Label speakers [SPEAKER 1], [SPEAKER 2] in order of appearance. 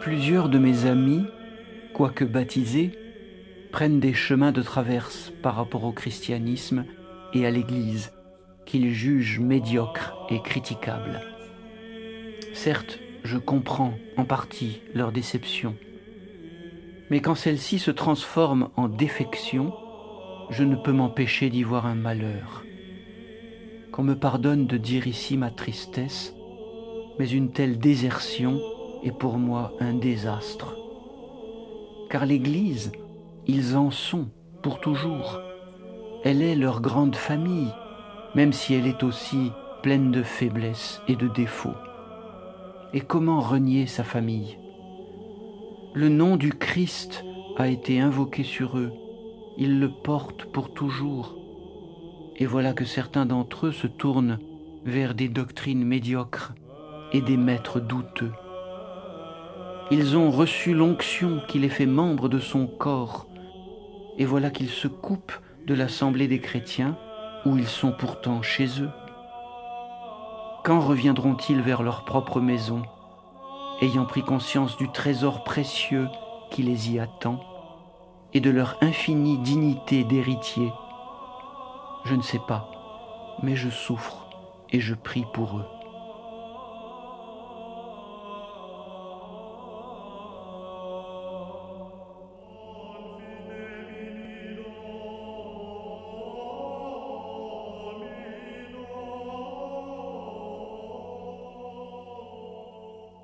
[SPEAKER 1] Plusieurs de mes amis, quoique baptisés, prennent des chemins de traverse par rapport au christianisme et à l'Église, qu'ils jugent médiocres et critiquables. Certes, je comprends en partie leur déception, mais quand celle-ci se transforme en défection, je ne peux m'empêcher d'y voir un malheur. Qu'on me pardonne de dire ici ma tristesse, mais une telle désertion est pour moi un désastre. Car l'Église, ils en sont pour toujours. Elle est leur grande famille, même si elle est aussi pleine de faiblesses et de défauts. Et comment renier sa famille? Le nom du Christ a été invoqué sur eux, ils le portent pour toujours. Et voilà que certains d'entre eux se tournent vers des doctrines médiocres et des maîtres douteux. Ils ont reçu l'onction qui les fait membres de son corps, et voilà qu'ils se coupent de l'assemblée des chrétiens où ils sont pourtant chez eux. Quand reviendront-ils vers leur propre maison, ayant pris conscience du trésor précieux qui les y attend et de leur infinie dignité d'héritier? Je ne sais pas, mais je souffre et je prie pour eux.